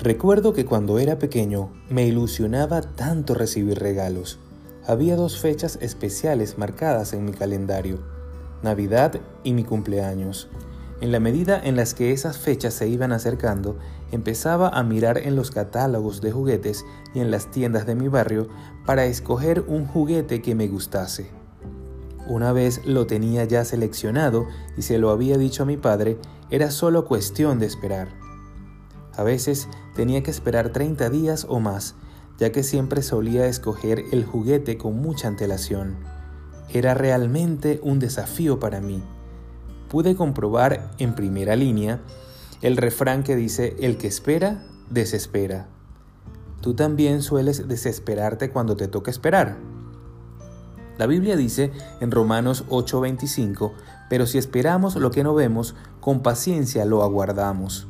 Recuerdo que cuando era pequeño me ilusionaba tanto recibir regalos. Había dos fechas especiales marcadas en mi calendario, Navidad y mi cumpleaños. En la medida en las que esas fechas se iban acercando, empezaba a mirar en los catálogos de juguetes y en las tiendas de mi barrio para escoger un juguete que me gustase. Una vez lo tenía ya seleccionado y se lo había dicho a mi padre, era solo cuestión de esperar. A veces tenía que esperar 30 días o más, ya que siempre solía escoger el juguete con mucha antelación. Era realmente un desafío para mí. Pude comprobar en primera línea el refrán que dice, el que espera, desespera. ¿Tú también sueles desesperarte cuando te toca esperar? La Biblia dice en Romanos 8:25, pero si esperamos lo que no vemos, con paciencia lo aguardamos.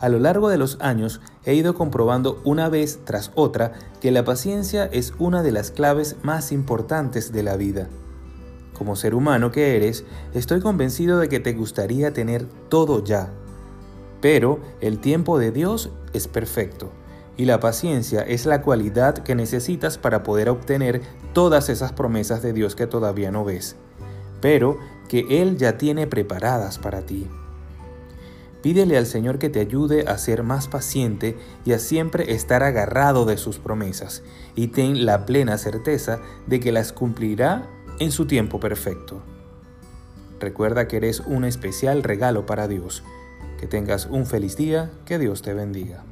A lo largo de los años he ido comprobando una vez tras otra que la paciencia es una de las claves más importantes de la vida. Como ser humano que eres, estoy convencido de que te gustaría tener todo ya. Pero el tiempo de Dios es perfecto y la paciencia es la cualidad que necesitas para poder obtener todas esas promesas de Dios que todavía no ves, pero que Él ya tiene preparadas para ti. Pídele al Señor que te ayude a ser más paciente y a siempre estar agarrado de sus promesas, y ten la plena certeza de que las cumplirá en su tiempo perfecto. Recuerda que eres un especial regalo para Dios. Que tengas un feliz día, que Dios te bendiga.